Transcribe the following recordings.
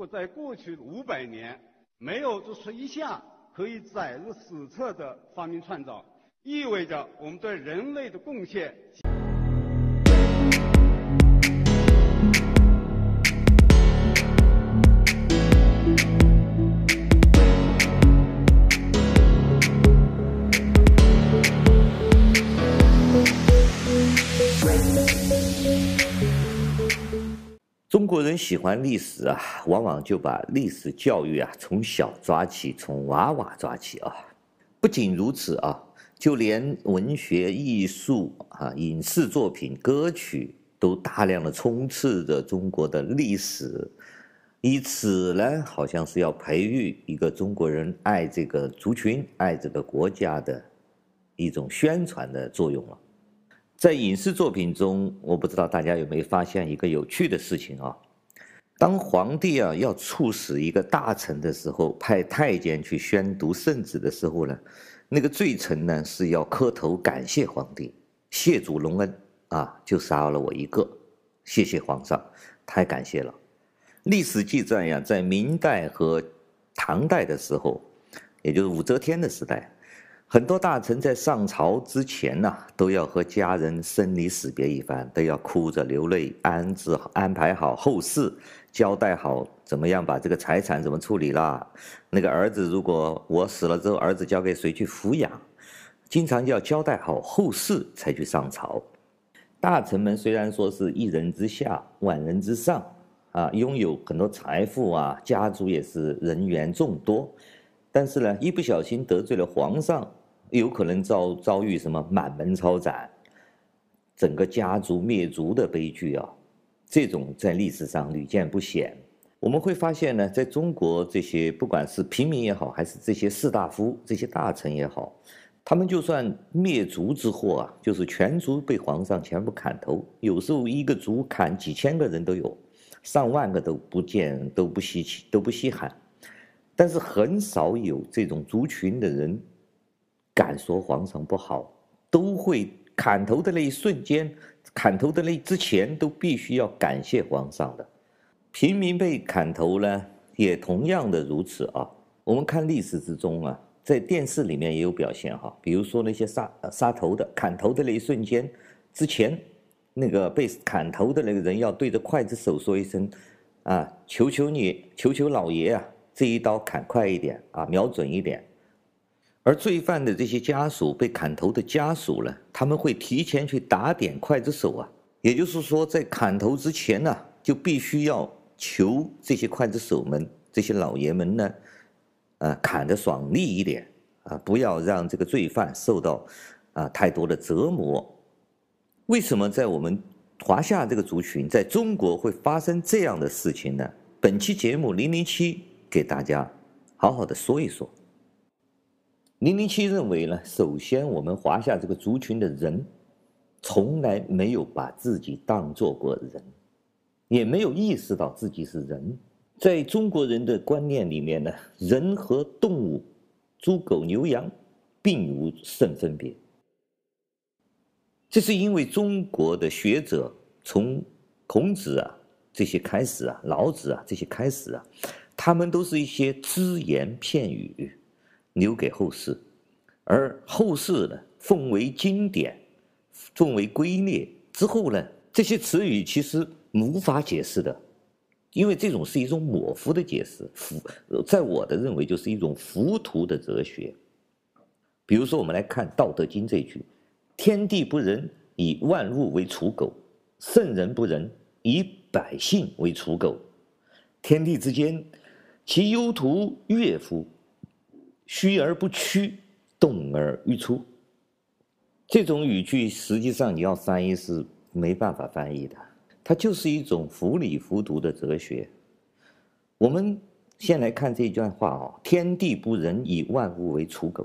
果在过去五百年没有做出一项可以载入史册的发明创造，意味着我们对人类的贡献。国人喜欢历史啊，往往就把历史教育啊从小抓起，从娃娃抓起啊。不仅如此啊，就连文学、艺术啊、影视作品、歌曲都大量的充斥着中国的历史，以此呢，好像是要培育一个中国人爱这个族群、爱这个国家的一种宣传的作用了。在影视作品中，我不知道大家有没有发现一个有趣的事情啊？当皇帝啊要处死一个大臣的时候，派太监去宣读圣旨的时候呢，那个罪臣呢是要磕头感谢皇帝，谢主隆恩啊，就杀了我一个，谢谢皇上，太感谢了。历史记载呀，在明代和唐代的时候，也就是武则天的时代。很多大臣在上朝之前呢，都要和家人生离死别一番，都要哭着流泪，安置安排好后事，交代好怎么样把这个财产怎么处理啦。那个儿子如果我死了之后，儿子交给谁去抚养，经常要交代好后事才去上朝。大臣们虽然说是一人之下，万人之上，啊，拥有很多财富啊，家族也是人员众多，但是呢，一不小心得罪了皇上。有可能遭遭遇什么满门抄斩、整个家族灭族的悲剧啊！这种在历史上屡见不鲜。我们会发现呢，在中国这些不管是平民也好，还是这些士大夫、这些大臣也好，他们就算灭族之祸啊，就是全族被皇上全部砍头，有时候一个族砍几千个人都有，上万个都不见都不稀奇都不稀罕，但是很少有这种族群的人。敢说皇上不好，都会砍头的那一瞬间，砍头的那之前都必须要感谢皇上的。平民被砍头呢，也同样的如此啊。我们看历史之中啊，在电视里面也有表现哈，比如说那些杀杀头的、砍头的那一瞬间之前，那个被砍头的那个人要对着刽子手说一声啊，求求你，求求老爷啊，这一刀砍快一点啊，瞄准一点。而罪犯的这些家属，被砍头的家属呢，他们会提前去打点刽子手啊，也就是说，在砍头之前呢，就必须要求这些刽子手们、这些老爷们呢，啊，砍得爽利一点啊，不要让这个罪犯受到啊太多的折磨。为什么在我们华夏这个族群，在中国会发生这样的事情呢？本期节目零零七给大家好好的说一说。零零七认为呢，首先我们华夏这个族群的人，从来没有把自己当做过人，也没有意识到自己是人。在中国人的观念里面呢，人和动物，猪狗牛羊，并无甚分别。这是因为中国的学者从孔子啊这些开始啊，老子啊这些开始啊，他们都是一些只言片语。留给后世，而后世呢，奉为经典，奉为圭臬之后呢，这些词语其实无法解释的，因为这种是一种模糊的解释，浮，在我的认为就是一种浮屠的哲学。比如说，我们来看《道德经》这句：“天地不仁，以万物为刍狗；圣人不仁，以百姓为刍狗。天地之间，其忧徒悦乎？”虚而不屈，动而愈出。这种语句实际上你要翻译是没办法翻译的，它就是一种糊里糊涂的哲学。我们先来看这一段话啊：“天地不仁，以万物为刍狗。”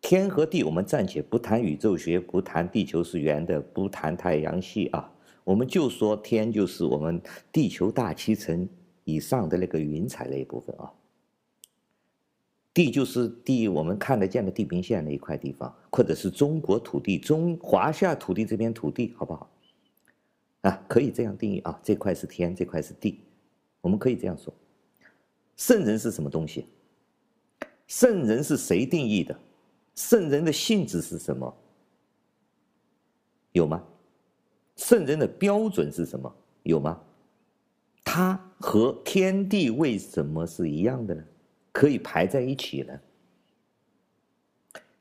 天和地，我们暂且不谈宇宙学，不谈地球是圆的，不谈太阳系啊，我们就说天就是我们地球大气层以上的那个云彩那一部分啊。地就是地，我们看得见的地平线那一块地方，或者是中国土地、中华夏土地这片土地，好不好？啊，可以这样定义啊，这块是天，这块是地，我们可以这样说。圣人是什么东西？圣人是谁定义的？圣人的性质是什么？有吗？圣人的标准是什么？有吗？他和天地为什么是一样的呢？可以排在一起呢？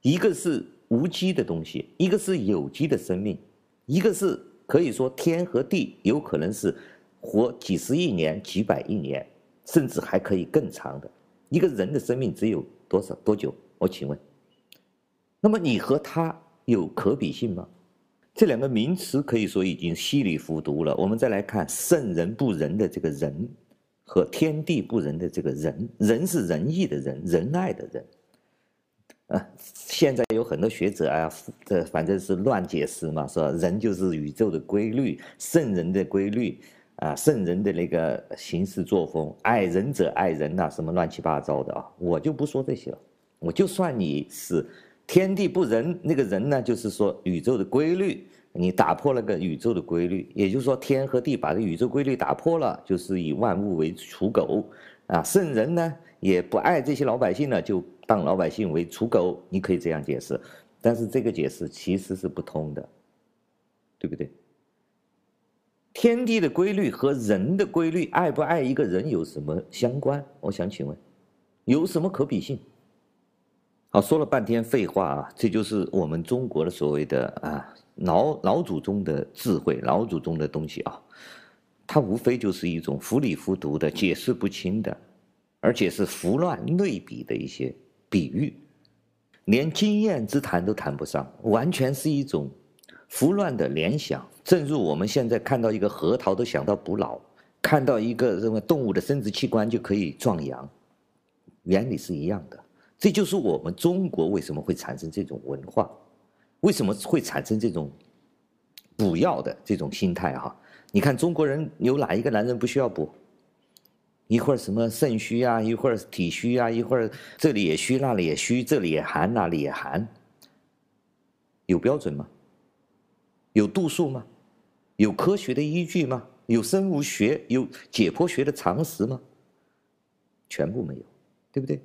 一个是无机的东西，一个是有机的生命，一个是可以说天和地有可能是活几十亿年、几百亿年，甚至还可以更长的。一个人的生命只有多少多久？我请问，那么你和他有可比性吗？这两个名词可以说已经稀里糊涂了。我们再来看圣人不仁的这个仁，和天地不仁的这个仁，仁是仁义的仁，仁爱的仁。啊，现在有很多学者啊，这反正是乱解释嘛，说仁就是宇宙的规律，圣人的规律啊，圣人的那个行事作风，爱人者爱人呐，什么乱七八糟的啊，我就不说这些了，我就算你是。天地不仁，那个仁呢，就是说宇宙的规律，你打破了个宇宙的规律，也就是说天和地把这宇宙规律打破了，就是以万物为刍狗，啊，圣人呢也不爱这些老百姓了，就当老百姓为刍狗，你可以这样解释，但是这个解释其实是不通的，对不对？天地的规律和人的规律，爱不爱一个人有什么相关？我想请问，有什么可比性？好，说了半天废话啊，这就是我们中国的所谓的啊老老祖宗的智慧，老祖宗的东西啊，它无非就是一种糊里糊涂的、解释不清的，而且是胡乱类比的一些比喻，连经验之谈都谈不上，完全是一种胡乱的联想。正如我们现在看到一个核桃都想到补脑，看到一个什么动物的生殖器官就可以壮阳，原理是一样的。这就是我们中国为什么会产生这种文化，为什么会产生这种补药的这种心态哈？你看中国人有哪一个男人不需要补？一会儿什么肾虚啊，一会儿体虚啊，一会儿这里也虚，那里也虚，这里也寒，那里也寒。有标准吗？有度数吗？有科学的依据吗？有生物学、有解剖学的常识吗？全部没有，对不对？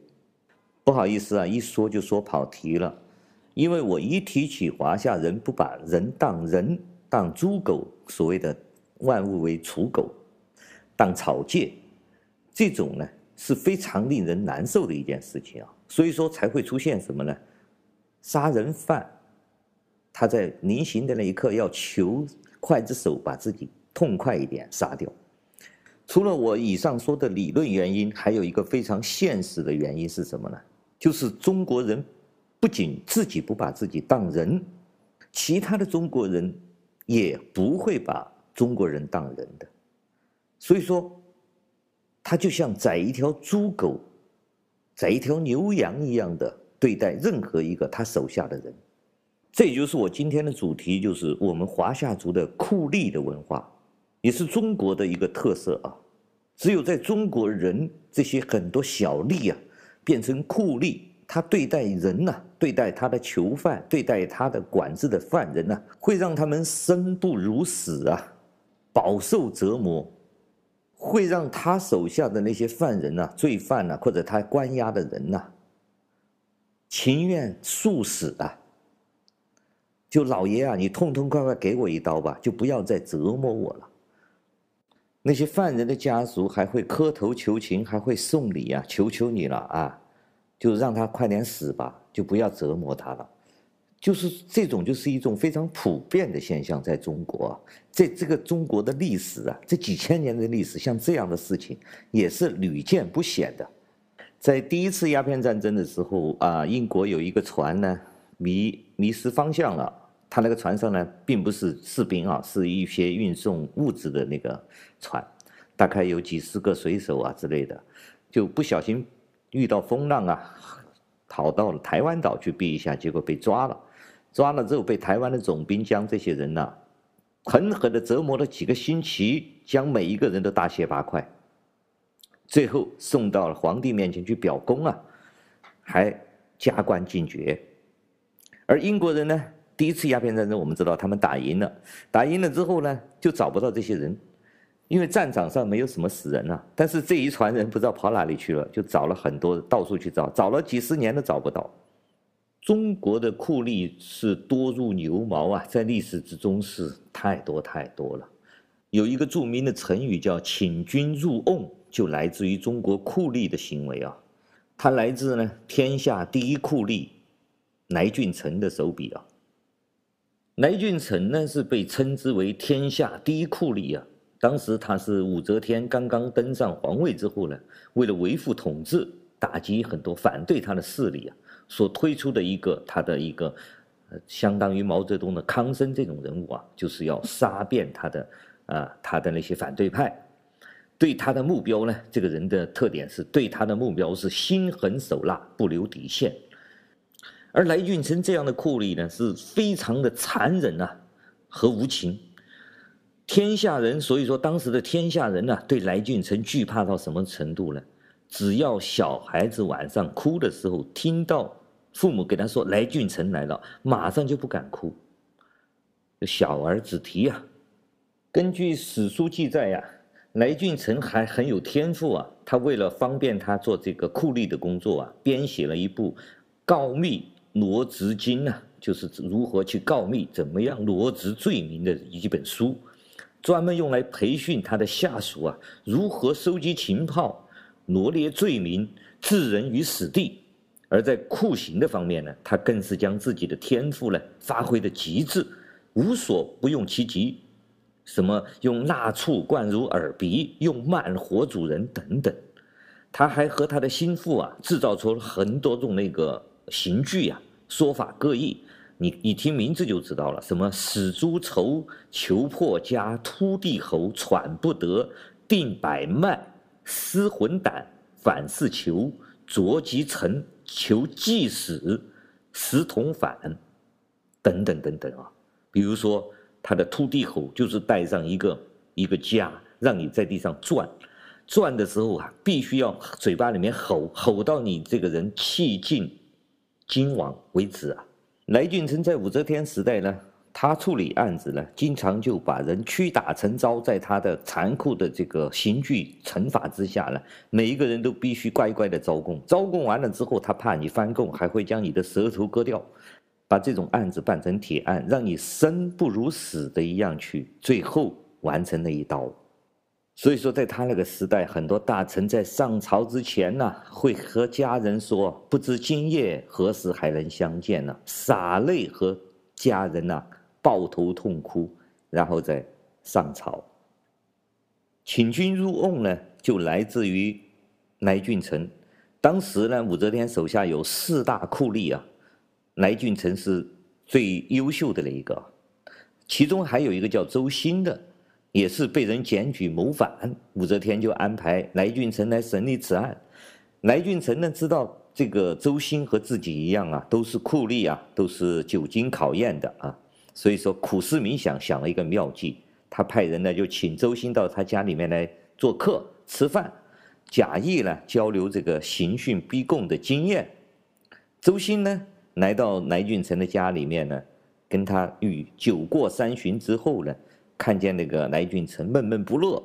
不好意思啊，一说就说跑题了，因为我一提起华夏人不把人当人，当猪狗，所谓的万物为刍狗，当草芥，这种呢是非常令人难受的一件事情啊，所以说才会出现什么呢？杀人犯，他在临刑的那一刻要求刽子手把自己痛快一点杀掉。除了我以上说的理论原因，还有一个非常现实的原因是什么呢？就是中国人不仅自己不把自己当人，其他的中国人也不会把中国人当人的，所以说，他就像宰一条猪狗、宰一条牛羊一样的对待任何一个他手下的人。这也就是我今天的主题，就是我们华夏族的酷吏的文化，也是中国的一个特色啊。只有在中国人这些很多小吏啊。变成酷吏，他对待人呐、对待他的囚犯，对待他的管制的犯人呐、会让他们生不如死啊，饱受折磨，会让他手下的那些犯人呐、罪犯呐、或者他关押的人呐、情愿速死啊。就老爷啊，你痛痛快快给我一刀吧，就不要再折磨我了。那些犯人的家属还会磕头求情，还会送礼啊，求求你了啊，就让他快点死吧，就不要折磨他了。就是这种，就是一种非常普遍的现象，在中国，在这个中国的历史啊，这几千年的历史，像这样的事情也是屡见不鲜的。在第一次鸦片战争的时候啊，英国有一个船呢，迷迷失方向了。他那个船上呢，并不是士兵啊，是一些运送物资的那个船，大概有几十个水手啊之类的，就不小心遇到风浪啊，逃到了台湾岛去避一下，结果被抓了。抓了之后，被台湾的总兵将这些人呢，狠狠地折磨了几个星期，将每一个人都大卸八块，最后送到了皇帝面前去表功啊，还加官进爵。而英国人呢？第一次鸦片战争，我们知道他们打赢了，打赢了之后呢，就找不到这些人，因为战场上没有什么死人啊，但是这一船人不知道跑哪里去了，就找了很多，到处去找，找了几十年都找不到。中国的酷吏是多如牛毛啊，在历史之中是太多太多了。有一个著名的成语叫“请君入瓮”，就来自于中国酷吏的行为啊。他来自呢天下第一酷吏来俊臣的手笔啊。来俊臣呢是被称之为天下第一酷吏啊。当时他是武则天刚刚登上皇位之后呢，为了维护统治，打击很多反对他的势力啊，所推出的一个他的一个，呃，相当于毛泽东的康生这种人物啊，就是要杀遍他的啊他的那些反对派。对他的目标呢，这个人的特点是对他的目标是心狠手辣，不留底线。而来俊臣这样的酷吏呢，是非常的残忍啊和无情。天下人，所以说当时的天下人呢、对来俊臣惧怕到什么程度呢？只要小孩子晚上哭的时候，听到父母给他说来俊臣来了，马上就不敢哭。小儿子提啊，根据史书记载呀、啊，来俊臣还很有天赋啊。他为了方便他做这个酷吏的工作啊，编写了一部《告密罗织经》啊，就是如何去告密，怎么样罗织罪名的一本书。专门用来培训他的下属啊，如何收集情报、罗列罪名、置人于死地。而在酷刑的方面呢，他更是将自己的天赋呢发挥的极致，无所不用其极。什么用蜡醋灌入耳鼻，用慢火煮人等等。他还和他的心腹啊，制造出了很多种那个刑具啊，说法各异。你一听名字就知道了，什么死猪愁、求破家、突地吼、喘不得、定百脉、失魂胆、反是求、着急臣、求即死、石同反等等等等啊。比如说他的突地吼，就是带上一个一个枷，让你在地上转，转的时候啊，必须要嘴巴里面吼，吼到你这个人气尽今往为止啊。来俊臣在武则天时代呢，他处理案子呢，经常就把人屈打成招，在他的残酷的这个刑具惩罚之下呢，每一个人都必须乖乖的招供。招供完了之后，他怕你翻供，还会将你的舌头割掉，把这种案子办成铁案，让你生不如死的一样去，最后完成那一刀。所以说，在他那个时代，很多大臣在上朝之前呢，会和家人说：“不知今夜何时还能相见呢？”洒泪和家人呐抱头痛哭，然后再上朝。请君入瓮呢，就来自于来俊臣。当时呢，武则天手下有四大酷吏啊，来俊臣是最优秀的那一个，其中还有一个叫周兴的。也是被人检举谋反，武则天就安排来俊臣来审理此案。来俊臣呢，知道这个周兴和自己一样啊，都是酷吏啊，都是久经考验的啊，所以说苦思冥想，想了一个妙计。他派人呢，就请周兴到他家里面来做客吃饭，假意呢交流这个刑讯逼供的经验。周兴呢，来到来俊臣的家里面呢，跟他与酒过三巡之后呢。看见那个来俊臣闷闷不乐，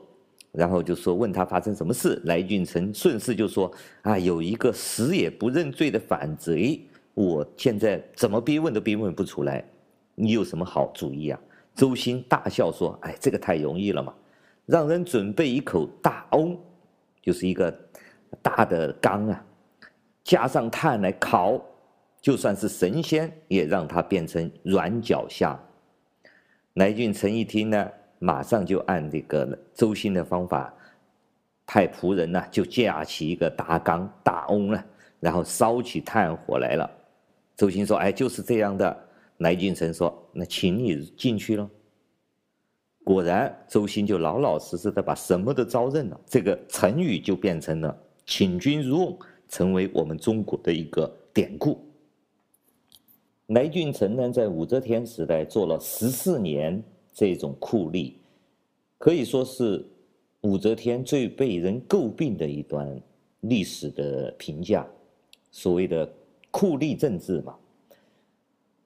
然后就说问他发生什么事。来俊臣顺势就说：“啊，有一个死也不认罪的反贼，我现在怎么逼问都逼问不出来，你有什么好主意啊？”周兴大笑说：“哎，这个太容易了嘛，让人准备一口大瓮，就是一个大的缸啊，加上炭来烤，就算是神仙也让他变成软脚虾。”来俊臣一听呢，马上就按这个周兴的方法，派仆人呢就架起一个大缸大瓮了，然后烧起炭火来了。周兴说：“哎，就是这样的。”来俊臣说：“那请你进去了。”果然，周兴就老老实实的把什么都招认了。这个成语就变成了“请君入瓮”，成为我们中国的一个典故。来俊臣呢，在武则天时代做了十四年这种酷吏，可以说是武则天最被人诟病的一段历史的评价。所谓的酷吏政治嘛，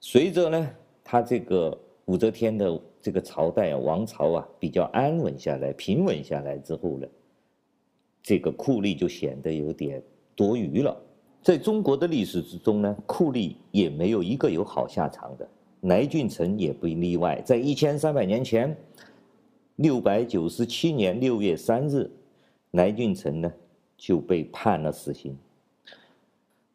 随着呢，他这个武则天的这个朝代啊，王朝啊比较安稳下来、平稳下来之后呢，这个酷吏就显得有点多余了。在中国的历史之中呢，酷吏也没有一个有好下场的，来俊臣也不例外。在一千三百年前，六百九十七年六月三日，来俊臣呢就被判了死刑。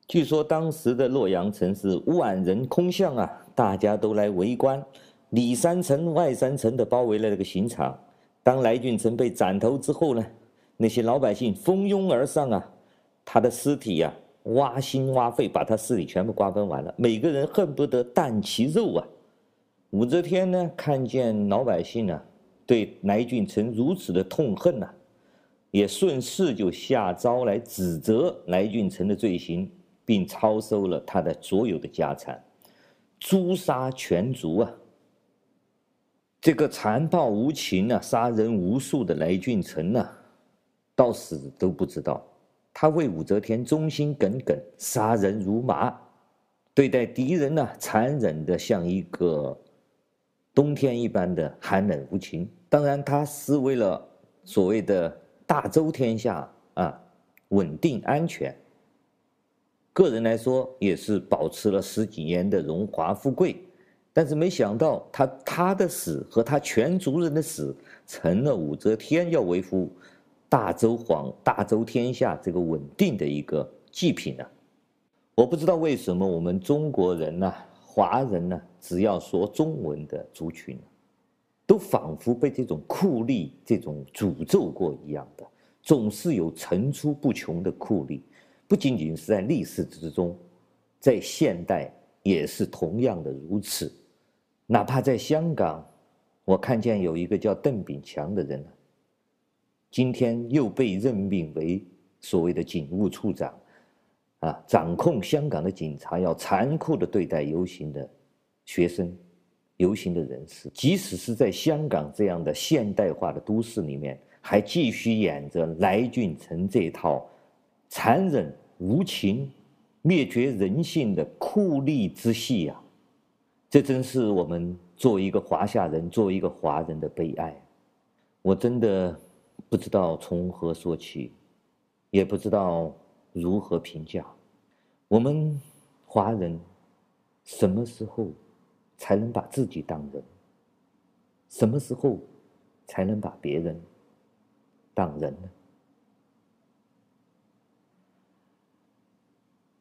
据说当时的洛阳城是万人空巷啊，大家都来围观，里三层外三层的包围了这个刑场。当来俊臣被斩头之后呢，那些老百姓蜂拥而上啊，他的尸体呀、挖心挖肺，把他势力全部瓜分完了，每个人恨不得啖其肉啊。武则天呢，看见老百姓呢、啊，对来俊臣如此的痛恨呐、啊，也顺势就下诏来指责来俊臣的罪行。并抄收了他的所有的家产，诛杀全族啊！这个残暴无情啊，杀人无数的来俊臣呐，到死都不知道，他为武则天忠心耿耿，杀人如麻，对待敌人呢，残忍的像一个冬天一般的寒冷无情。当然，他是为了所谓的大周天下啊，稳定安全。个人来说，也是保持了十几年的荣华富贵，但是没想到他他的死和他全族人的死，成了武则天要维护大周皇大周天下这个稳定的一个祭品呢。我不知道为什么我们中国人呐、华人呢、只要说中文的族群，都仿佛被这种酷吏这种诅咒过一样的，总是有层出不穷的酷吏。不仅仅是在历史之中，在现代也是同样的如此。哪怕在香港，我看见有一个叫邓炳强的人，今天又被任命为所谓的警务处长，啊，掌控香港的警察要残酷地对待游行的学生、游行的人士。即使是在香港这样的现代化的都市里面，还继续演着来俊臣这套残忍。无情、灭绝人性的酷吏之戏呀！这真是我们作为一个华夏人、作为一个华人的悲哀。我真的不知道从何说起，也不知道如何评价。我们华人什么时候才能把自己当人？什么时候才能把别人当人呢？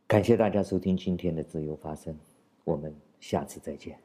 感谢大家收听今天的自由发声，我们下次再见。